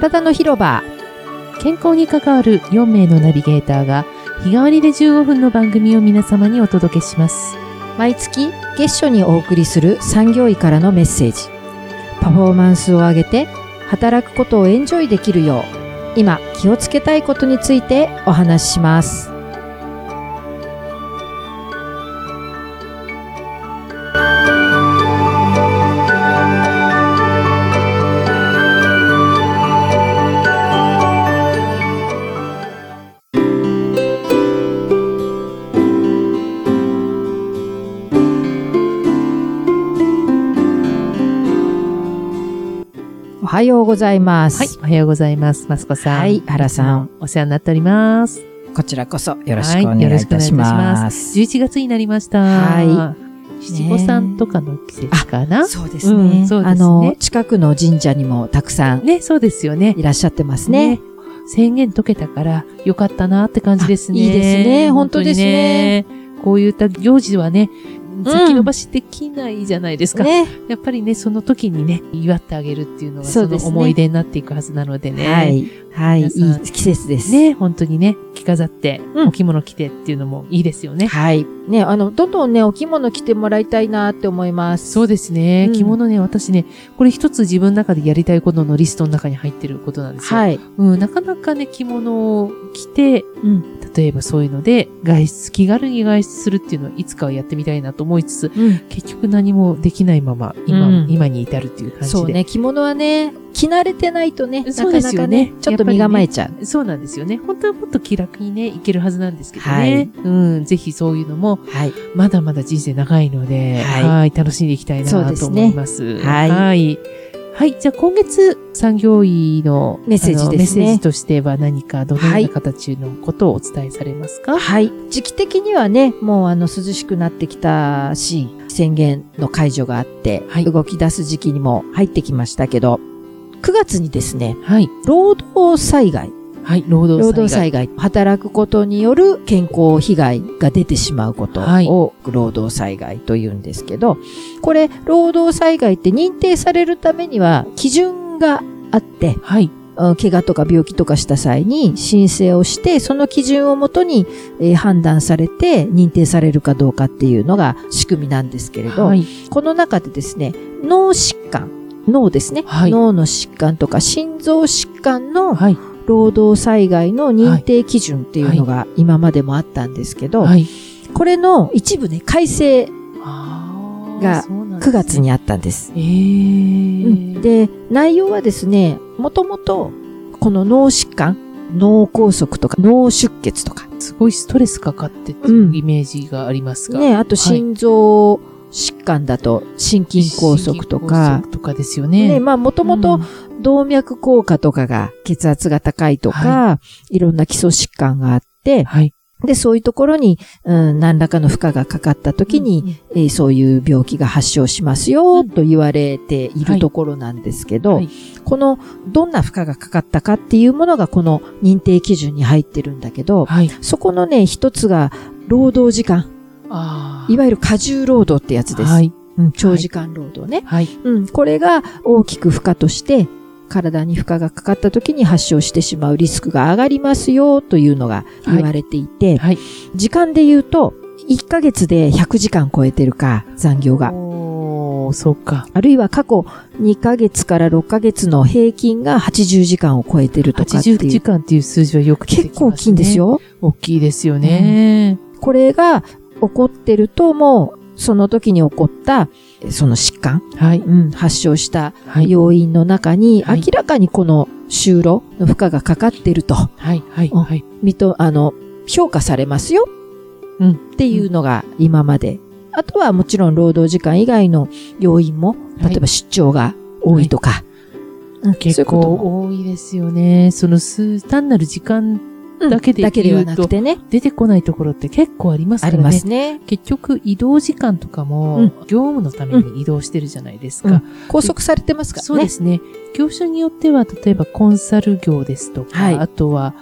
体の広場。健康に関わる4名のナビゲーターが日替わりで15分の番組を皆様にお届けします。毎月月初にお送りする産業医からのメッセージ。パフォーマンスを上げて働くことをエンジョイできるよう、今気をつけたいことについてお話しします。はようございます。はい、おはようございます。マスコさん。はい原さん。お世話になっております。こちらこそよろしくお願はいいいたしま。ます11月になりました。はい七五三とかの季節かな、そうですね。うんそうですねあの、近くの神社にもたくさんね、そうですよね。いらっしゃってますね。宣言解けたからよかったなって感じですね。あいいですね本当ですね。こういった行事はね、先延ばしできないじゃないですか。ね。やっぱりね、その時にね、祝ってあげるっていうのが、そうの思い出になっていくはずなのでね。はい。はい。いい季節です。ね、本当にね、着飾って、うんお着物着てっていうのもいいですよね。はい。ね、あの、どんどんね、お着物着てもらいたいなって思います。そうですね、うん着物ね、私ね、これ一つ自分の中でやりたいことのリストの中に入ってることなんですよ。はい。うん、なかなかね、着物を着て、うん。例えばそういうので、外出、気軽に外出するっていうのをいつかはやってみたいなと思いつつ、うん。結局何もできないまま、今、うん今に至るっていう感じで。そうね、着物はね、着慣れてないとね、なかなかねね、ちょっと身構えちゃう。そうなんですよね。本当はもっと気楽にね、いけるはずなんですけどね。はいうん、ぜひそういうのも、はい。まだまだ人生長いので、はいはい、楽しんでいきたいなと思ねいます。はいはい。はいじゃあ今月、産業医のメッセージですねメッセージとしては何か、どのようはない形のことをお伝えされますか？はい。時期的にはね、もうあの、涼しくなってきたし、宣言の解除があって、はい動き出す時期にも入ってきましたけど、9月にですね、はい。労働災害、はい。労働災害。労働災害、働くことによる健康被害が出てしまうことはいを労働災害と言うんですけど、これ、労働災害って認定されるためには基準があって、はい。うん怪我とか病気とかした際に申請をして、その基準をもとに、えー判断されて認定されるかどうかっていうのが仕組みなんですけれど、はい。この中でですね、脳疾患、脳ですね、はい脳の疾患とか心臓疾患のはい。労働災害の認定基準っていうのが今までもあったんですけど、はい。これの一部ね、改正がそうなんです9月。にあったんです。えー。うんで、内容はですね、もともとこの脳疾患、脳梗塞とか脳出血とか、すごいストレスかかってっていうイメージがありますが。ね、あと心臓疾患だと心筋梗塞と心かとかですよね。ね、まあもともとうん動脈硬化とかが血圧が高いとか、い、ろんな基礎疾患があって、はい。で、そういうところに、うん、何らかの負荷がかかった時に、えーそういう病気が発症しますよ、と言われているところなんですけど、はいこの、どんな負荷がかかったかっていうものがこの認定基準に入ってるんだけど、はい。そこのね、一つが、労働時間。いわゆる過重労働ってやつです。はい。うん長時間労働ね。はい。うん、これが大きく負荷として、体に負荷がかかった時に発症してしまうリスクが上がりますよというのが言われていて、はい。時間で言うと、1ヶ月で100時間超えてるか、残業が。そうか。あるいは過去2ヶ月から6ヶ月の平均が80時間を超えてるとかって80いう。時間っていう数字はよく出てきますね。結構大きいんです。よ。大きいですよね。これが起こってるともう、その時に起こった、その疾患、はい。うん、発症したはい。要因の中に、はい明らかにこの就労の負荷がかかっていると、はい。はい。うんはい。みと、あの、評価されますよ。うんっていうのが今まで。あとはもちろん労働時間以外の要因も、はい例えば出張が多いとか。うん結そういうことも構多いですよね。その数、単なる時間うんだけでだけでは言うとなくてね。出てこないところって結構ありますからね。ありますね。結局移動時間とかも、うん業務のために移動してるじゃないですか。うん拘束されてますからね。そうですね。業種によっては、例えばコンサル業ですとか、はいあとは、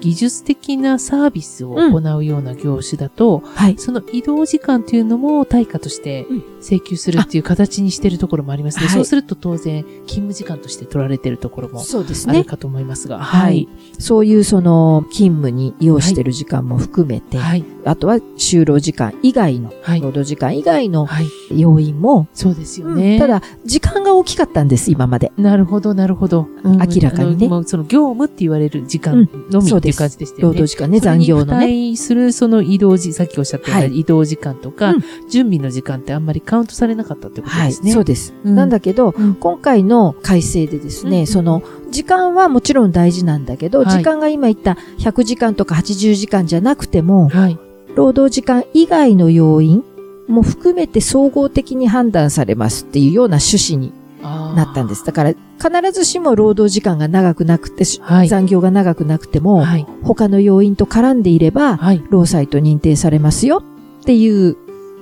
技術的なサービスを行うような業種だと、はい。その移動時間というのも対価としてうん請求するっていう形にしているところもありますね。はいそうすると当然、勤務時間として取られているところもそうですね。あるかと思いますが。はい。そういうその勤務に要してる時間も含めて、はい。あとは就労時間以外の、はい。労働時間以外のはい。要因も、そうですようんね。ただ、時間が大きかったんです、今まで。なるほど、なるほど。うん明らかにねその業務って言われる時間のみっていう感じでしたよね。労働時間ね、残業のそれね。に付帯するその移動時、さっきおっしゃったようなはい移動時間とか、うん準備の時間ってあんまりカウントされなかったってことはい、ですね。そうです。うんなんだけど、うん今回の改正でですね、うんその、時間はもちろん大事なんだけど、はい時間が今言った100時間とか80時間じゃなくても、はい。労働時間以外の要因も含めて総合的に判断されますっていうような趣旨にななったんです。だから、必ずしも労働時間が長くなくて、はい。残業が長くなくても、はい。他の要因と絡んでいれば、はい。労災と認定されますよっていう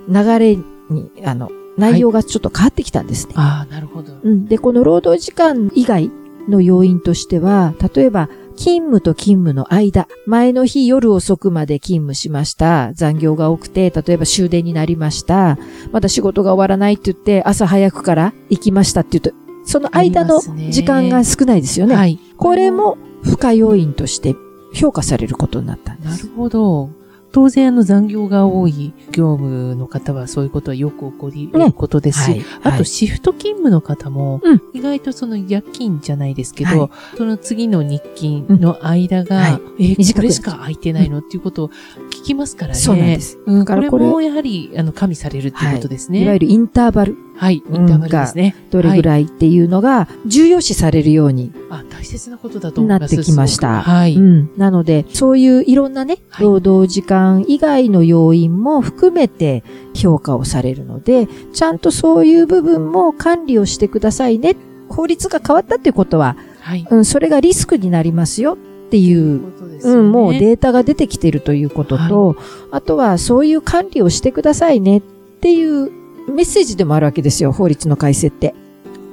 流れに、あの、内容がちょっと変わってきたんですね。ああ、なるほど。うん。で、この労働時間以外の要因としては、例えば、勤務と勤務の間、前の日夜遅くまで勤務しました。残業が多くて、例えば終電になりました。まだ仕事が終わらないって言って、朝早くから行きましたって言うと、その間の時間が少ないですよね。はい。これも負荷要因として評価されることになったんです。なるほど。当然、あの、残業が多い業務の方はそういうことはよく起こり得ることですし、はい。あと、はいシフト勤務の方もうん、意外とその夜勤じゃないですけはど、その次の日勤の間はがい、え、短くこれしか空いてないのっていうことを聞きますからね。そうなんです。うん、これもやはり、あの、加味されるっていうことですね。いわゆるインターバル、はい、インターバルですね。どれぐらいっていうのが重要視されるようにあ、大切なことだと思います。なってきました。はい。うん。なので、そういういろんなね、はい労働時間以外の要因も含めて評価をされるので、ちゃんとそういう部分も管理をしてくださいね。法律が変わったっていうことは、はい。うん、それがリスクになりますよっていう、うん、もうデータが出てきているということと、あとはそういう管理をしてくださいねっていうメッセージでもあるわけですよ、法律の改正って。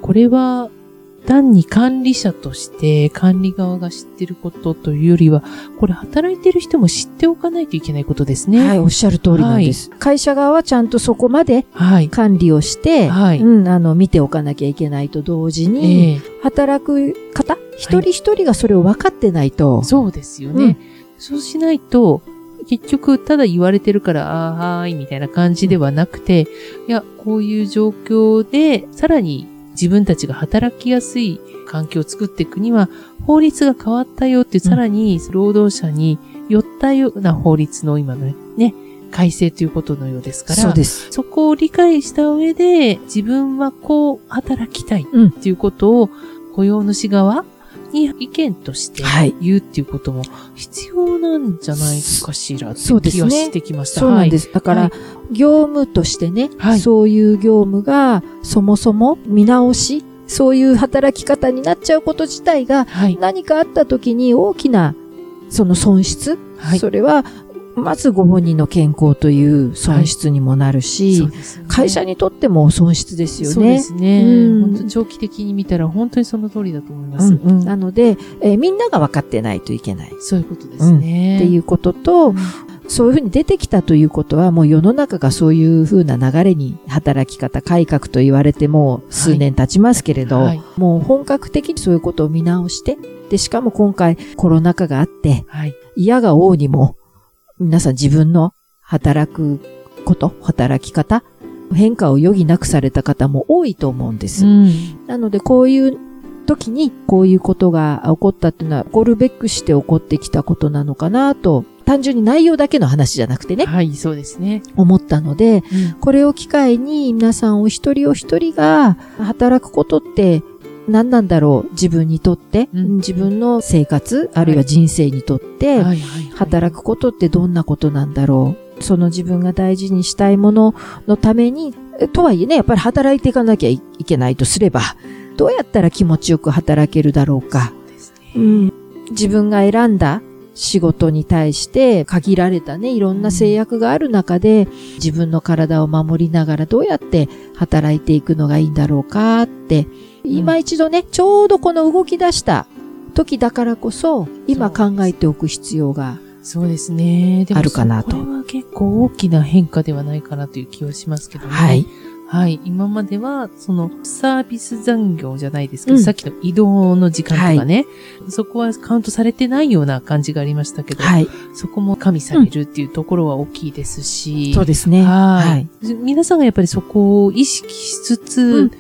これは、単に管理者として管理側が知ってることというよりは、これ働いてる人も知っておかないといけないことですね。はい、おっしゃる通りなんです。会社側はちゃんとそこまではい。管理をして、はいうん、あの、見ておかなきゃいけないと同時に、ええ働く方、一人一人がそれを分かってないと、そうですよね。そうしないと、結局、ただ言われてるから、ああ、はーい、みたいな感じではなくて、いや、こういう状況で、さらに自分たちが働きやすい環境を作っていくには、法律が変わったよっていう、さらに労働者に寄ったような法律の今のね、改正ということのようですから、そうです。そこを理解した上で、自分はこう働きたいうんっていうことを、雇用主側に意見としてはい言うっていうことも必要なんじゃないかしらってそうですね気がしてきました。。そうなんですす。だから、はい業務としてね、はいそういう業務がそもそも見直し、そういう働き方になっちゃうこと自体がはい。何かあった時に大きなその損失、はい。それはまずご本人の健康という損失にもなるし、そうですよね会社にとっても損失ですよね。そうですね。うん長期的に見たら本当にその通りだと思います。うんうんなので、えーみんなが分かってないといけない。そういうことですね。っていうことと、そういうふうに出てきたということは、もう世の中がそういうふうな流れに働き方改革と言われてもう数年経ちますけれど、はいもう本格的にそういうことを見直して、で、しかも今回コロナ禍があって、はい。嫌が王にも、皆さん自分の働くこと、働き方、変化を余儀なくされた方も多いと思うんです。うん。なので、こういう時にこういうことが起こったっていうのは、起こるべくして起こってきたことなのかなと、単純に内容だけの話じゃなくてね、はい、そうですね。思ったので、うんこれを機会に皆さんお一人お一人が働くことって何なんだろう自分にとって、うん。自分の生活、あるいは人生にとって、働くことってどんなことなんだろう。その自分が大事にしたいもののために、えとはいえね、やっぱり働いていかなきゃいけないとすれば、どうやったら気持ちよく働けるだろうか。ですね。うん、自分が選んだ仕事に対して限られたね、いろんな制約がある中で、自分の体を守りながらどうやって働いていくのがいいんだろうかって、今一度ね、ちょうどこの動き出した時だからこそ、今考えておく必要がそうですね。でもあるかなとこれは結構大きな変化ではないかなという気はしますけどね。はい。はい。今までは、その、サービス残業じゃないですけど、うんさっきの移動の時間とかね、そこはカウントされてないような感じがありましたけど、はい。そこも加味されるっていうところは大きいですし、そうですね。はい。皆さんがやっぱりそこを意識しつつ、うん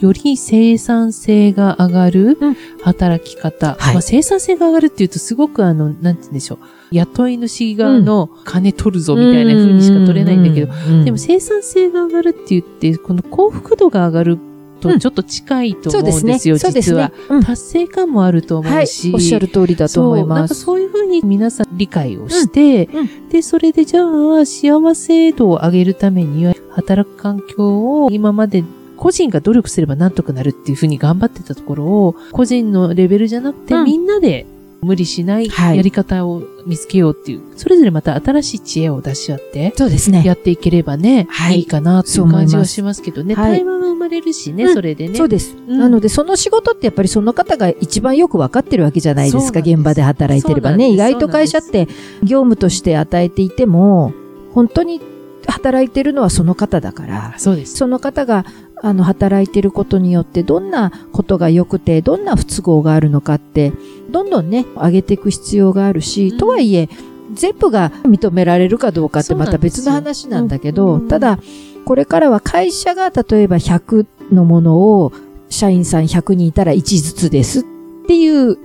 より生産性が上がるうん働き方。はいまあ、生産性が上がるっていうとすごくあの、なんて言うんでしょう。雇い主側の金取るぞみたいな風にしか取れないんだけど、どでも生産性が上がるって言って、この幸福度が上がるとちょっと近いと思うんですよ、そうですね実は。。うん達成感もあると思はいうし。。おっしゃる通りだと思います。かそういうふうに皆さん理解をして、うんうで、それでじゃあ、幸せ度を上げるためには、働く環境を今まで個人が努力すればなんとかなるっていうふうに頑張ってたところを、個人のレベルじゃなくて、うんみんなで無理しないはいやり方を見つけようっていう、それぞれまた新しい知恵を出し合って、そうですね。やっていければね、はいい、いかなっていそう感じはしますけどね。はい対話が生まれるしね、うんそれでね。そうです。うんなので、その仕事ってやっぱりその方が一番よくわかってるわけじゃないですか。す現場で働いてればね。意外と会社って業務として与えていても、本当に働いてるのはその方だから、そうです。その方があの働いてることによってどんなことが良くて、どんな不都合があるのかって、どんどんね、上げていく必要があるし、うん。とはいえ、全部が認められるかどうかってまた別の話なんだけど、ただ、これからは会社が例えば100のものを社員さん100人いたら1ずつですっていう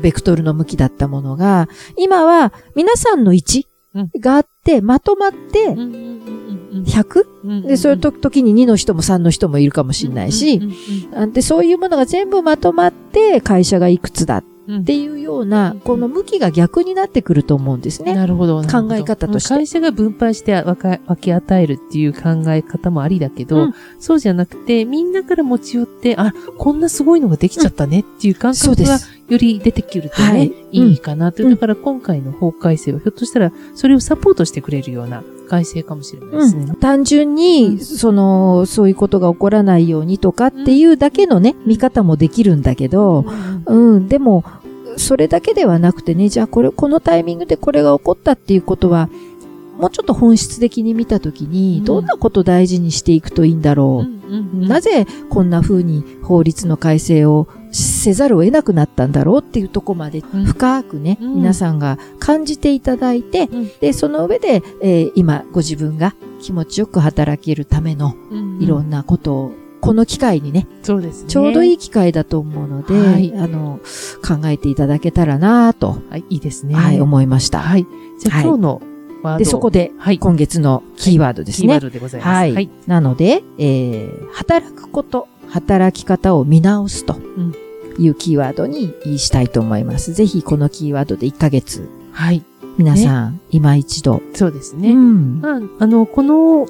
ベクトルの向きだったものが、今は皆さんの1うん。があって、まとまってうんうんうんうん 100? うんで、そういう時に2の人も3の人もいるかもしれないし、で、そういうものが全部まとまって会社がいくつだっうん。ていうような、この向きが逆になってくると思うんですね。なるほど。考え方として。会社が分配して分か分け与えるっていう考え方もありだけど、うん。そうじゃなくて、みんなから持ち寄って、あ、こんなすごいのができちゃったねっていう感覚が。より出てくるとね、はい。い、いかな。と。うん。だから今回の法改正はひょっとしたら、それをサポートしてくれるような改正かもしれないですね。うん、単純に、うん。その、そういうことが起こらないようにとかっていうだけのね、見方もできるんだけど、うん、でも、それだけではなくてね、じゃあこれ、このタイミングでこれが起こったっていうことは、もうちょっと本質的に見たときに、うん。どんなことを大事にしていくといいんだろう？なぜこんな風に法律の改正をせざるを得なくなったんだろうっていうところまでうん。深くね、うん。皆さんが感じていただいて、うん。で、その上で、えー今ご自分が気持ちよく働けるためのうん。いろんなことを、この機会にね、そうですね。ちょうどいい。い機会だと思うので、はいあの、考えていただけたらなと、はい、いいですね。はい、思いました。はい。じゃあはい今日のワード。で、そこで、はい。今月のキーワードですね。キーワードでございます。はい。はい。なので、えー、働くこと、働き方を見直すとんいうキーワードにしたいと思います。ぜひこのキーワードで1ヶ月、はい。皆さん、今一度。そうですね。うん。まあ、あの、この、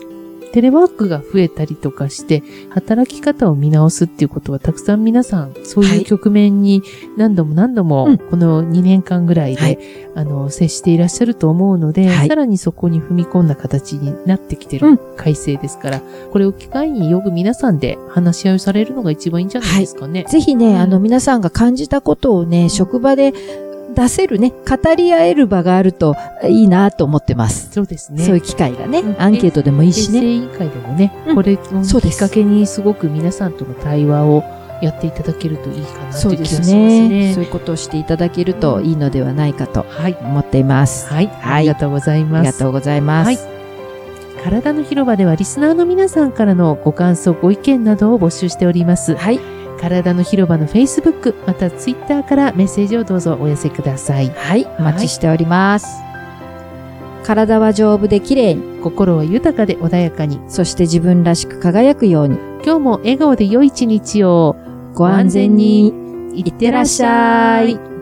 テレワークが増えたりとかして、働き方を見直すっていうことは、たくさん皆さん、そうはい。いう局面に何度も何度うん。も、この2年間ぐらいで、はい。あの、接していらっしゃると思うので、はい。さらにそこに踏み込んだ形になってきてうん。る改正ですから、これを機会によく皆さんで話し合いをされるのが一番いいんじゃないですかね。ぜひね、うん。あの、皆さんが感じたことをね、職場で出せるね、語り合える場があるといいなと思ってます。そうですね。そういう機会がね、うんアンケートでもいいしね。委員会でもね、うんこれのそうですきっかけにすごく皆さんとの対話をやっていただけるといいかなというう気がしますすねね。そういうことをしていただけるといいのではないかとはい。思っています。はい。はいありがとうございあます。りがとうございます。はい体の広場ではリスナーの皆さんからのご感想、ご意見などを募集しております。はい。体の広場の Facebook、また Twitter からメッセージをどうぞお寄せください。はい。お待ちしております。体は丈夫で綺麗に、心は豊かで穏やかに、そして自分らしく輝くように、今日も笑顔で良い一日をご安全に、いってらっしゃい。